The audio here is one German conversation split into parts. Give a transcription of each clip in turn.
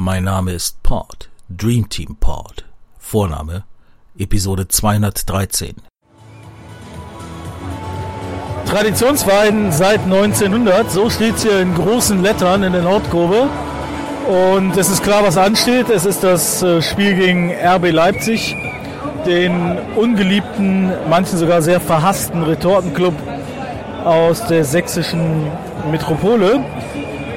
Mein Name ist Pod, Dream Team Pod. Vorname, Episode 213. Traditionsverein seit 1900, so steht es hier in großen Lettern in der Nordkurve. Und es ist klar, was ansteht. Es ist das äh, Spiel gegen RB Leipzig, den ungeliebten, manchen sogar sehr verhassten Retortenclub aus der sächsischen Metropole.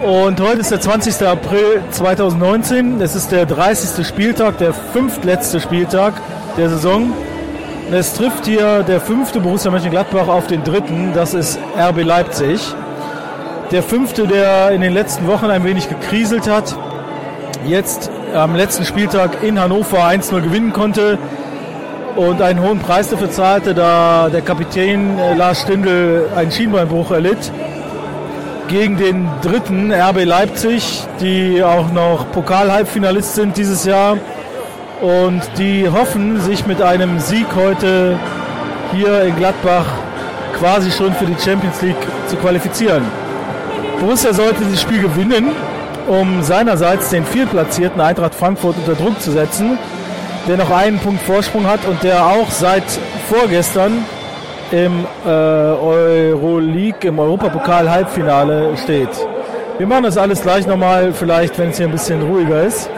Und heute ist der 20. April 2019. Es ist der 30. Spieltag, der fünftletzte Spieltag der Saison. Es trifft hier der fünfte Borussia Mönchengladbach auf den dritten. Das ist RB Leipzig. Der fünfte, der in den letzten Wochen ein wenig gekriselt hat, jetzt am letzten Spieltag in Hannover 1-0 gewinnen konnte und einen hohen Preis dafür zahlte, da der Kapitän äh, Lars Stindl einen Schienbeinbruch erlitt. Gegen den dritten RB Leipzig, die auch noch Pokal-Halbfinalist sind dieses Jahr und die hoffen, sich mit einem Sieg heute hier in Gladbach quasi schon für die Champions League zu qualifizieren. Borussia sollte das Spiel gewinnen, um seinerseits den viertplatzierten Eintracht Frankfurt unter Druck zu setzen, der noch einen Punkt Vorsprung hat und der auch seit vorgestern im äh, Euroleague, im Europapokal-Halbfinale steht. Wir machen das alles gleich nochmal, vielleicht, wenn es hier ein bisschen ruhiger ist.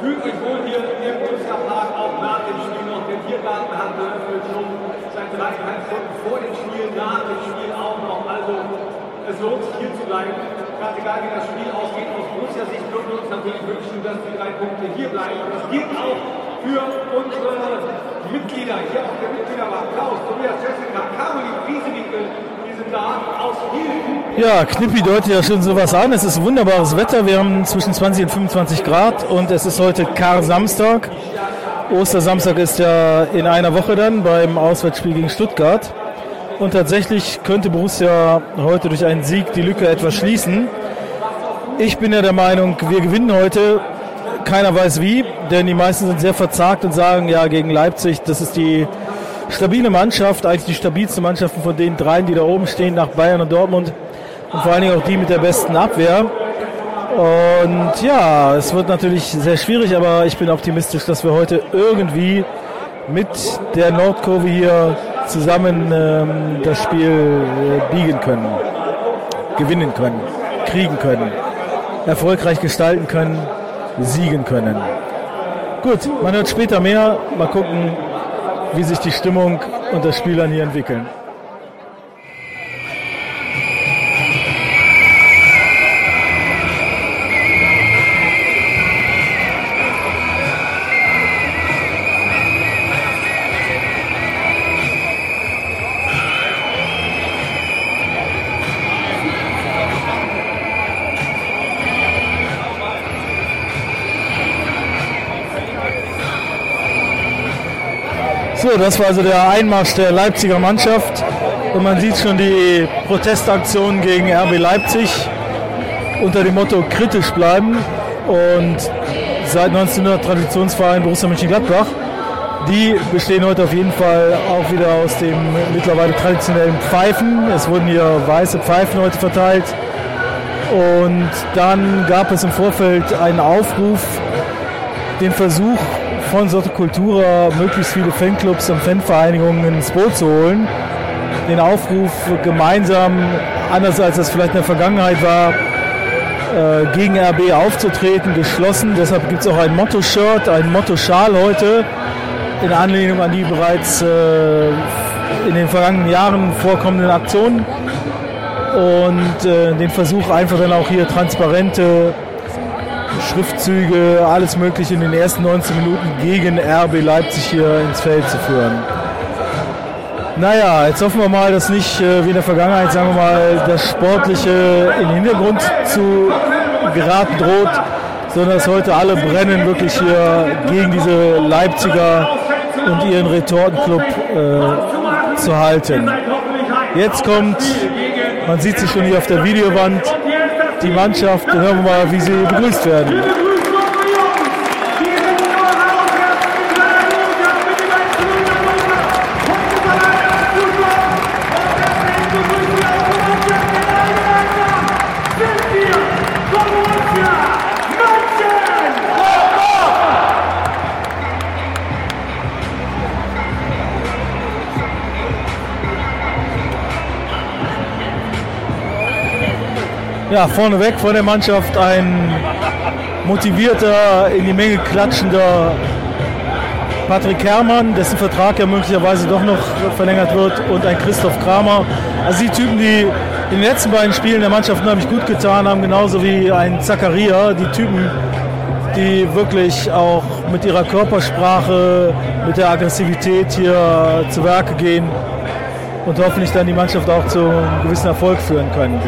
fühlt euch wohl hier im Park auch nach dem Spiel noch. Der Tiergarten hat geöffnet schon seit dreieinhalb Stunden vor dem Spiel, nach dem Spiel auch noch. Also es lohnt sich hier zu bleiben. Ganz egal wie das Spiel ausgeht, aus Borussia-Sicht würden wir uns natürlich wünschen, dass die drei Punkte hier bleiben. Das gilt auch für unsere Mitglieder hier auf der Mitgliederwahl. Klaus, Tobias, Jessica, Caroline, Wiesewinkel, ja, Knippi deutet ja schon sowas an. Es ist wunderbares Wetter. Wir haben zwischen 20 und 25 Grad und es ist heute Kar-Samstag. Ostersamstag ist ja in einer Woche dann beim Auswärtsspiel gegen Stuttgart. Und tatsächlich könnte Borussia heute durch einen Sieg die Lücke etwas schließen. Ich bin ja der Meinung, wir gewinnen heute. Keiner weiß wie, denn die meisten sind sehr verzagt und sagen, ja, gegen Leipzig, das ist die stabile Mannschaft, eigentlich die stabilste Mannschaft von den dreien, die da oben stehen, nach Bayern und Dortmund. Und vor allen Dingen auch die mit der besten Abwehr. Und ja, es wird natürlich sehr schwierig, aber ich bin optimistisch, dass wir heute irgendwie mit der Nordkurve hier zusammen ähm, das Spiel äh, biegen können, gewinnen können, kriegen können, erfolgreich gestalten können, siegen können. Gut, man hört später mehr. Mal gucken, wie sich die Stimmung unter Spielern hier entwickeln. Das war also der Einmarsch der Leipziger Mannschaft. Und man sieht schon die Protestaktion gegen RB Leipzig unter dem Motto kritisch bleiben. Und seit 1900 Traditionsverein Borussia Mönchengladbach. Die bestehen heute auf jeden Fall auch wieder aus dem mittlerweile traditionellen Pfeifen. Es wurden hier weiße Pfeifen heute verteilt. Und dann gab es im Vorfeld einen Aufruf, den Versuch von Sotte Cultura möglichst viele Fanclubs und Fanvereinigungen ins Boot zu holen. Den Aufruf gemeinsam, anders als das vielleicht in der Vergangenheit war, äh, gegen RB aufzutreten, geschlossen. Deshalb gibt es auch ein Motto-Shirt, ein Motto-Schal heute in Anlehnung an die bereits äh, in den vergangenen Jahren vorkommenden Aktionen und äh, den Versuch einfach dann auch hier transparente Schriftzüge, alles Mögliche in den ersten 19 Minuten gegen RB Leipzig hier ins Feld zu führen. Naja, jetzt hoffen wir mal, dass nicht äh, wie in der Vergangenheit, sagen wir mal, das Sportliche in den Hintergrund zu geraten droht, sondern dass heute alle brennen, wirklich hier gegen diese Leipziger und ihren Retortenclub äh, zu halten. Jetzt kommt, man sieht sie schon hier auf der Videowand, die Mannschaft. Hören wir mal, wie sie begrüßt werden. Ja, vorneweg von der Mannschaft ein motivierter, in die Menge klatschender Patrick Herrmann, dessen Vertrag ja möglicherweise doch noch verlängert wird, und ein Christoph Kramer. Also die Typen, die in den letzten beiden Spielen der Mannschaft unheimlich gut getan haben, genauso wie ein Zakaria, die Typen, die wirklich auch mit ihrer Körpersprache, mit der Aggressivität hier zu Werke gehen und hoffentlich dann die Mannschaft auch zu einem gewissen Erfolg führen können.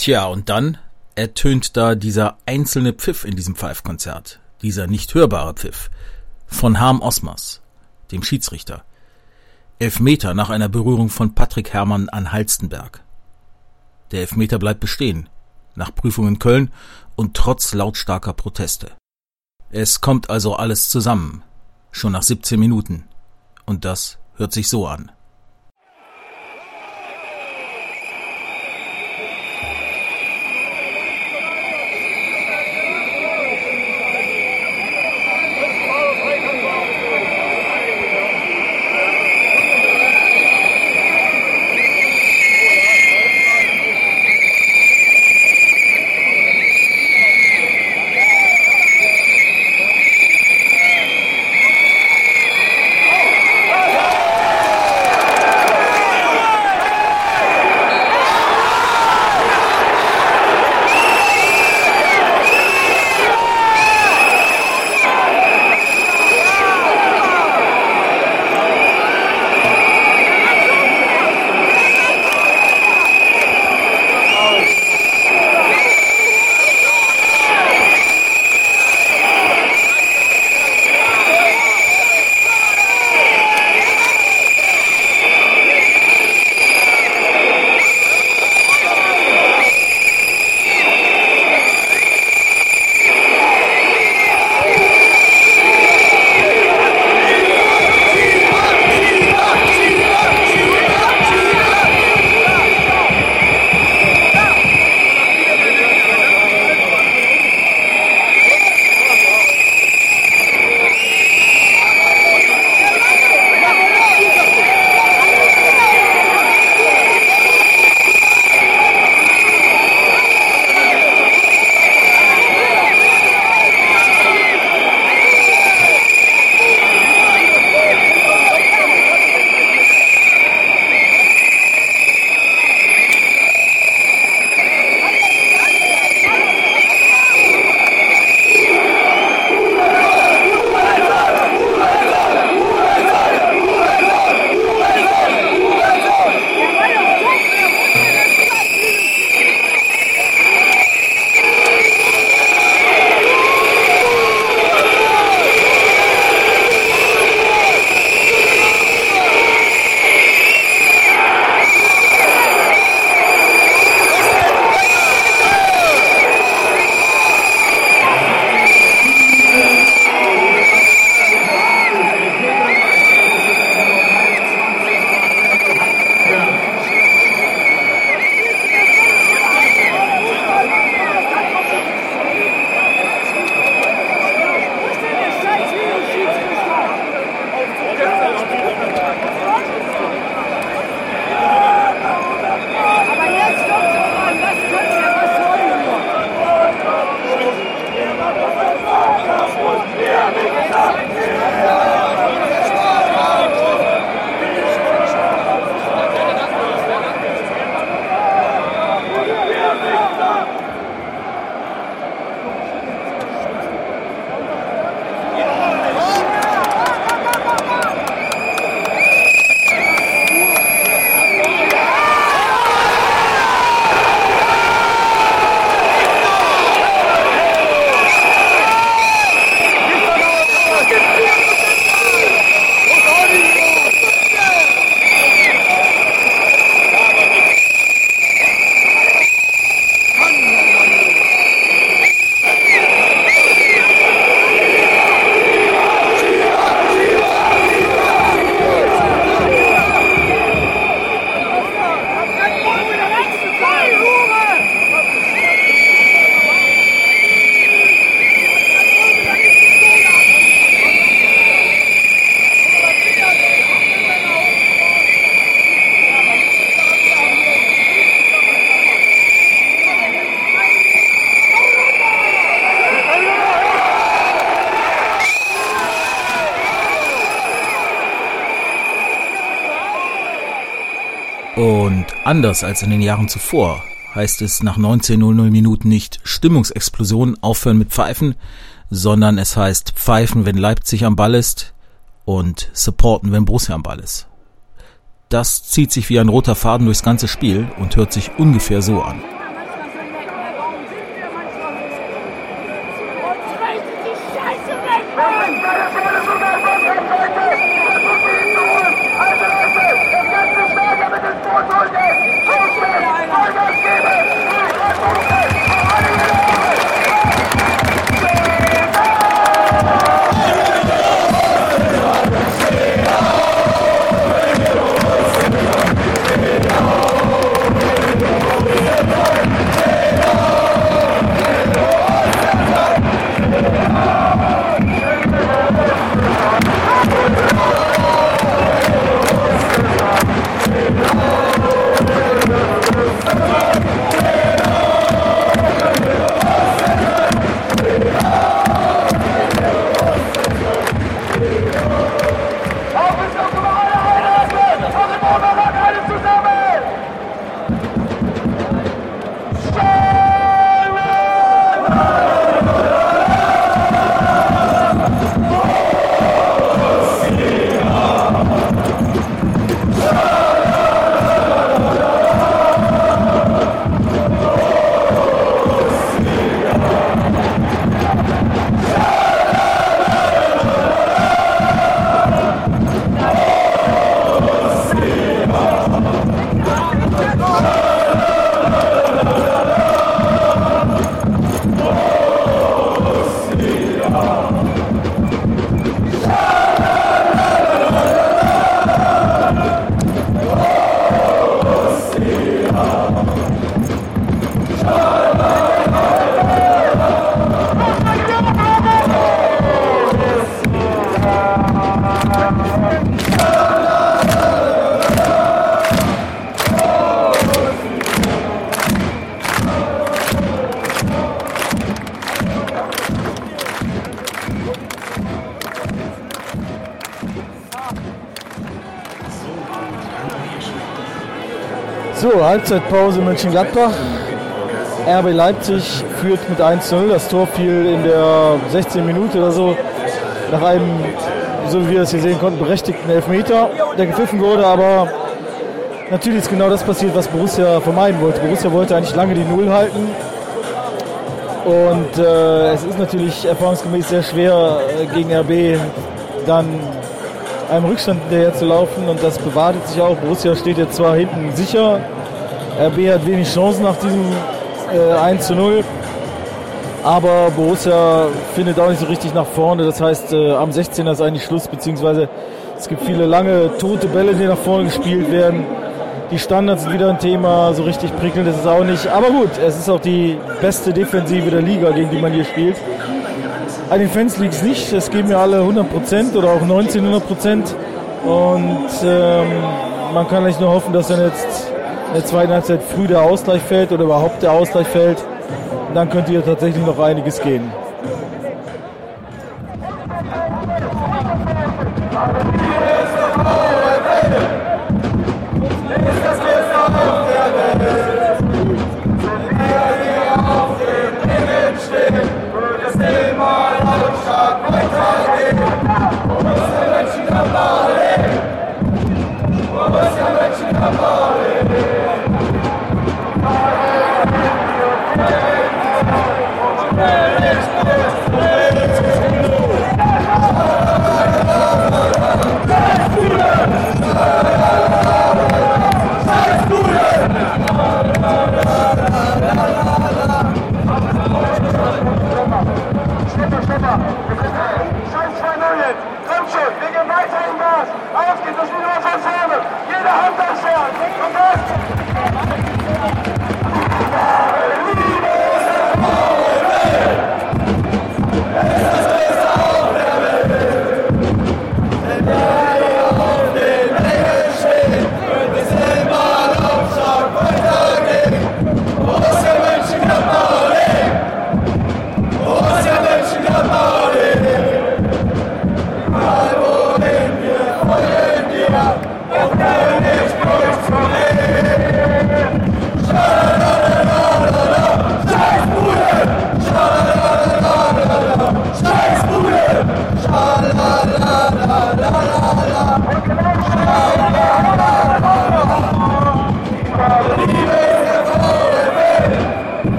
Tja, und dann ertönt da dieser einzelne Pfiff in diesem Pfeifkonzert, dieser nicht hörbare Pfiff von Harm Osmers, dem Schiedsrichter. Elfmeter nach einer Berührung von Patrick Herrmann an Halstenberg. Der Elfmeter bleibt bestehen, nach Prüfung in Köln und trotz lautstarker Proteste. Es kommt also alles zusammen, schon nach 17 Minuten. Und das hört sich so an. Anders als in den Jahren zuvor heißt es nach 19.00 Minuten nicht Stimmungsexplosion, aufhören mit Pfeifen, sondern es heißt Pfeifen, wenn Leipzig am Ball ist und supporten, wenn Borussia am Ball ist. Das zieht sich wie ein roter Faden durchs ganze Spiel und hört sich ungefähr so an. Halbzeitpause Mönchengladbach. RB Leipzig führt mit 1-0. Das Tor fiel in der 16 Minute oder so nach einem, so wie wir das hier sehen konnten, berechtigten Elfmeter, der gepfiffen wurde. Aber natürlich ist genau das passiert, was Borussia vermeiden wollte. Borussia wollte eigentlich lange die Null halten. Und äh, es ist natürlich erfahrungsgemäß sehr schwer, äh, gegen RB dann einem Rückstand hinterher zu laufen. Und das bewahrtet sich auch. Borussia steht jetzt zwar hinten sicher. RB hat wenig Chancen nach diesem äh, 1 zu 0. Aber Borussia findet auch nicht so richtig nach vorne. Das heißt, äh, am 16er ist eigentlich Schluss, beziehungsweise es gibt viele lange tote Bälle, die nach vorne gespielt werden. Die Standards sind wieder ein Thema, so richtig prickelnd ist es auch nicht. Aber gut, es ist auch die beste Defensive der Liga, gegen die man hier spielt. An den Fans liegt es nicht, es geben ja alle 100% oder auch 1900%. Und ähm, man kann eigentlich nur hoffen, dass dann jetzt in der zweiten Halbzeit früh der Ausgleich fällt oder überhaupt der Ausgleich fällt. Dann könnte hier tatsächlich noch einiges gehen. das wieder was erzählen. Jeder hat das ja.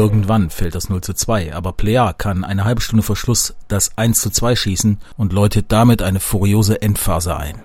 Irgendwann fällt das 0 zu 2, aber Plea kann eine halbe Stunde vor Schluss das 1 zu 2 schießen und läutet damit eine furiose Endphase ein.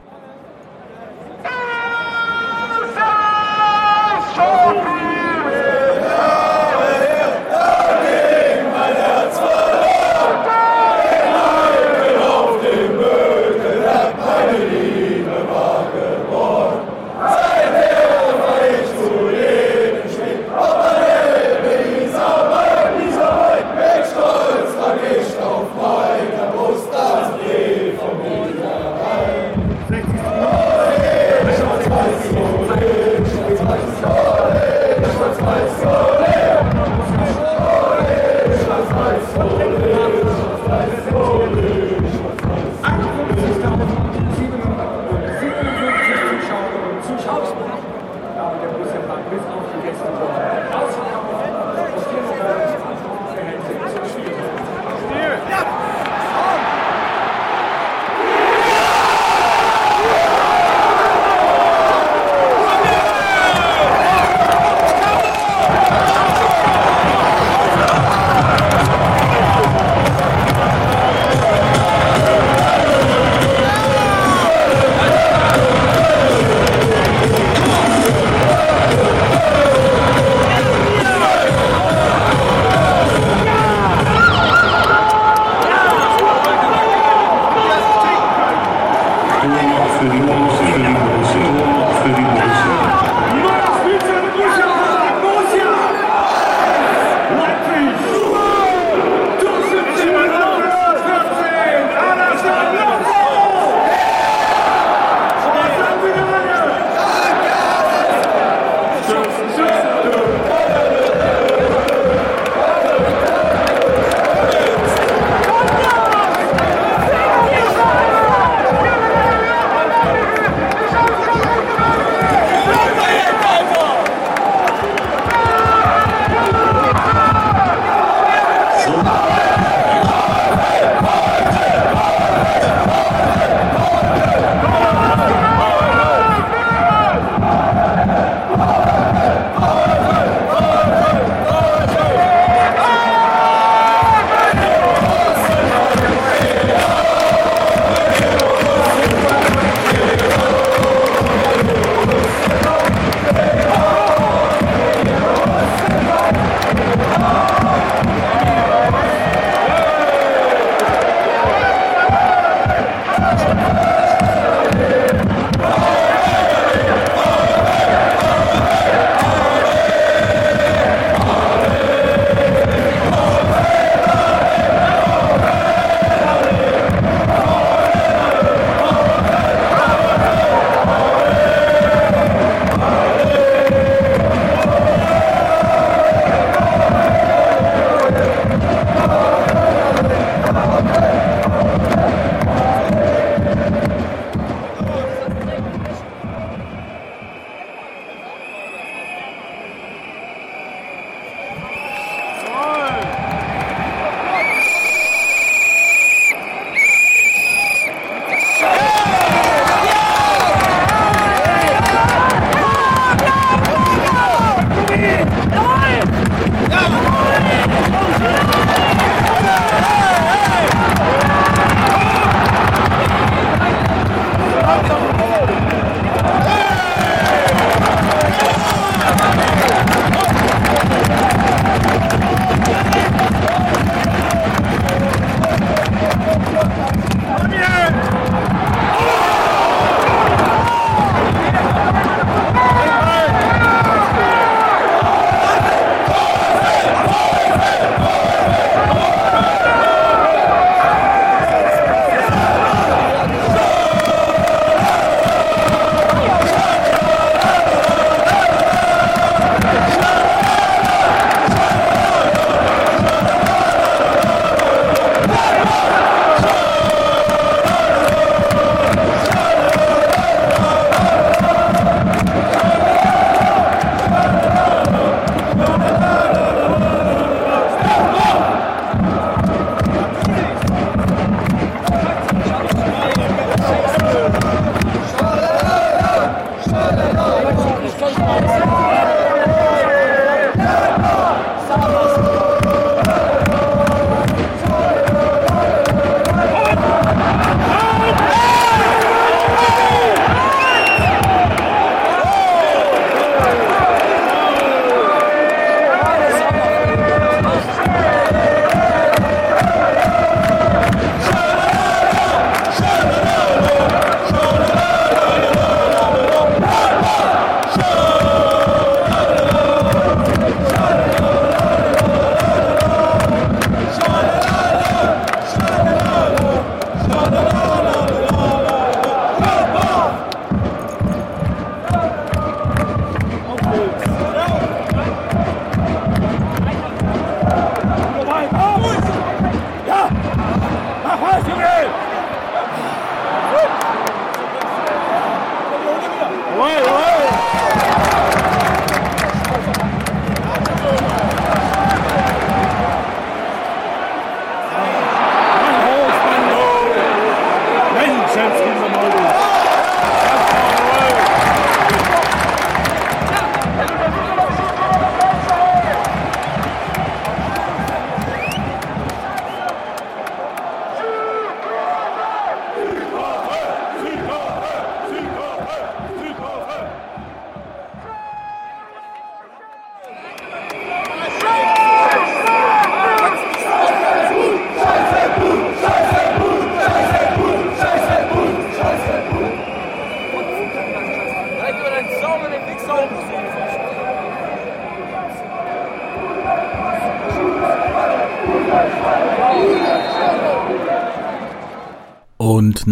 Aber der muss ja mal bis auf die letzte Woche.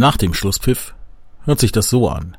Nach dem Schlusspfiff hört sich das so an.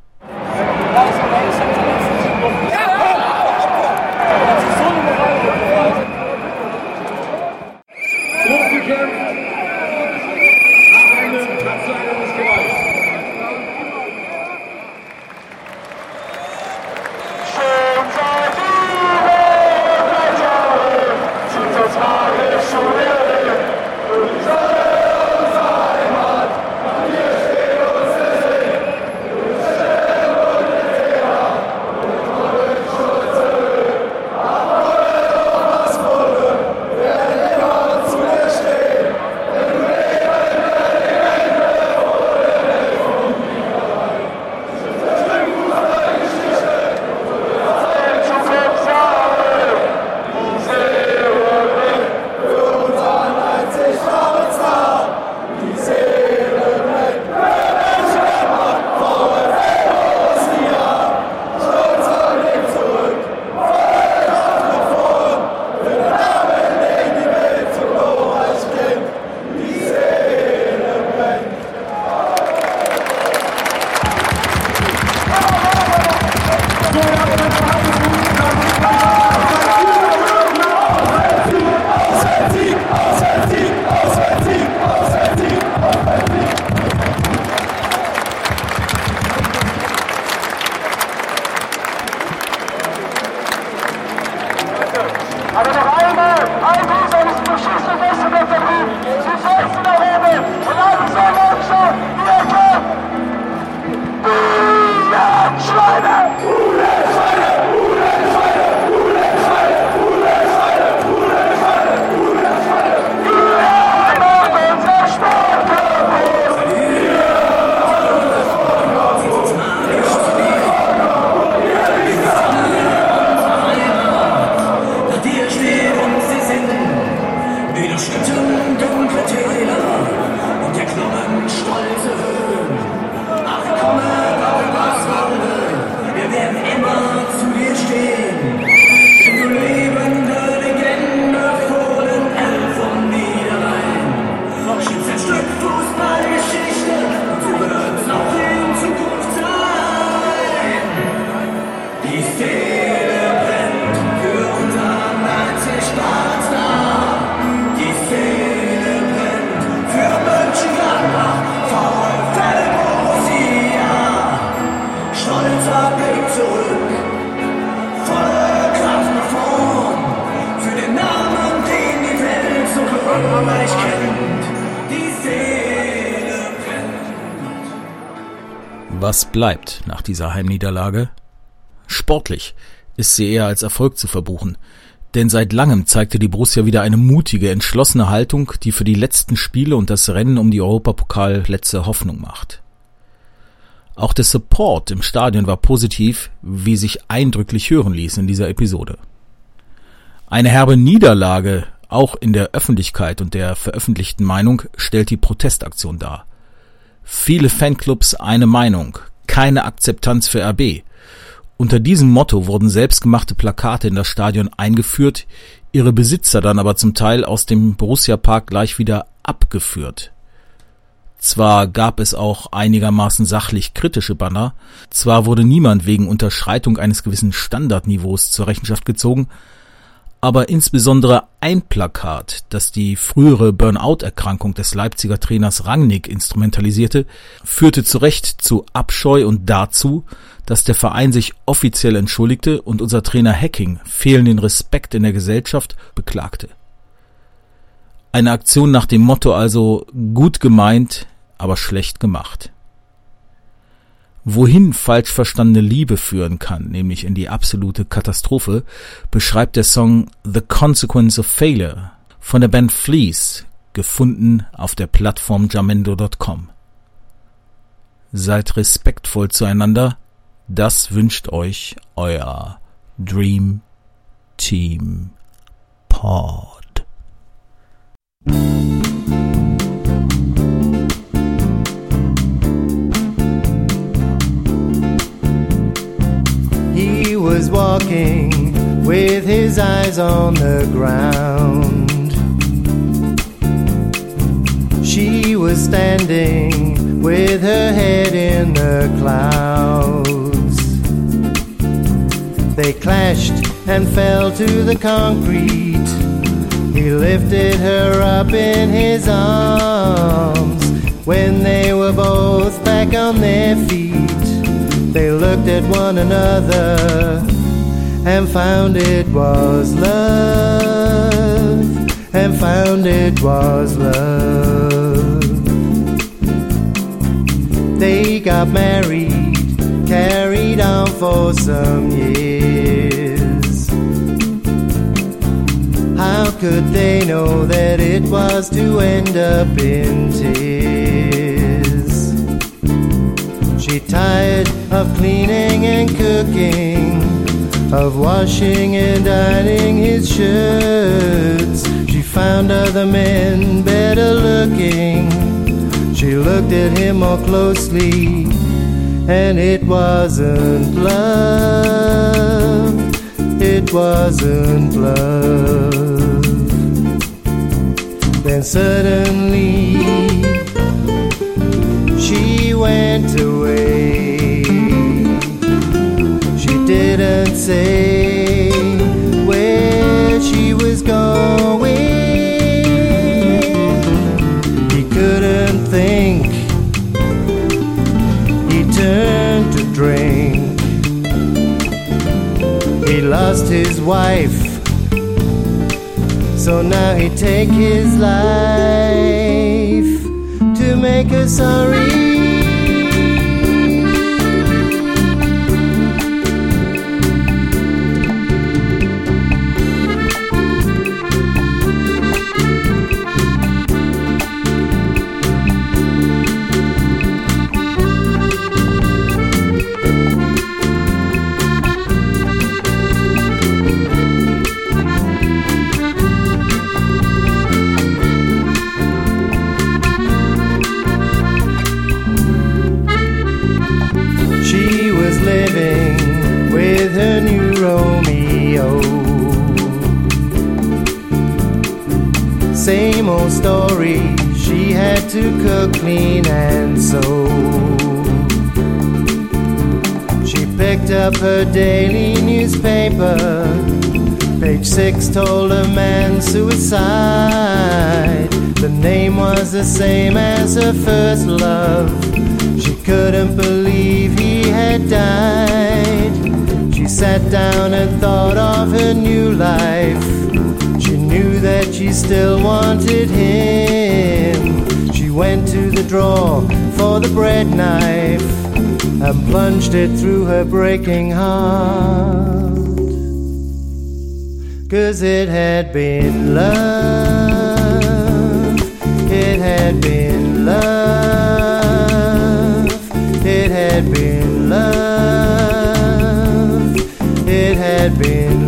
Was bleibt nach dieser Heimniederlage? Sportlich ist sie eher als Erfolg zu verbuchen, denn seit langem zeigte die Borussia wieder eine mutige, entschlossene Haltung, die für die letzten Spiele und das Rennen um die Europapokal letzte Hoffnung macht. Auch der Support im Stadion war positiv, wie sich eindrücklich hören ließ in dieser Episode. Eine herbe Niederlage, auch in der Öffentlichkeit und der veröffentlichten Meinung, stellt die Protestaktion dar. Viele Fanclubs eine Meinung, keine Akzeptanz für RB. Unter diesem Motto wurden selbstgemachte Plakate in das Stadion eingeführt, ihre Besitzer dann aber zum Teil aus dem Borussia Park gleich wieder abgeführt. Zwar gab es auch einigermaßen sachlich kritische Banner, zwar wurde niemand wegen Unterschreitung eines gewissen Standardniveaus zur Rechenschaft gezogen, aber insbesondere ein Plakat, das die frühere Burnout-Erkrankung des Leipziger Trainers Rangnick instrumentalisierte, führte zu Recht zu Abscheu und dazu, dass der Verein sich offiziell entschuldigte und unser Trainer Hacking fehlenden Respekt in der Gesellschaft beklagte. Eine Aktion nach dem Motto also gut gemeint, aber schlecht gemacht wohin falsch verstandene Liebe führen kann, nämlich in die absolute Katastrophe, beschreibt der Song The Consequence of Failure von der Band Fleece, gefunden auf der Plattform jamendo.com. Seid respektvoll zueinander, das wünscht euch euer Dream Team Pod. Was walking with his eyes on the ground. She was standing with her head in the clouds. They clashed and fell to the concrete. He lifted her up in his arms. When they were both back on their feet, looked at one another and found it was love, and found it was love. They got married, carried on for some years. How could they know that it was to end up in tears? She tired of cleaning and cooking of washing and ironing his shirts. She found other men better looking. She looked at him more closely, and it wasn't love. It wasn't love. Then suddenly, she went away didn't say where she was going. He couldn't think. He turned to drink. He lost his wife. So now he take his life to make her sorry. To cook, clean, and sew. She picked up her daily newspaper. Page six told a man suicide. The name was the same as her first love. She couldn't believe he had died. She sat down and thought of her new life she still wanted him. She went to the drawer for the bread knife and plunged it through her breaking heart. Cause it had been love, it had been love, it had been love, it had been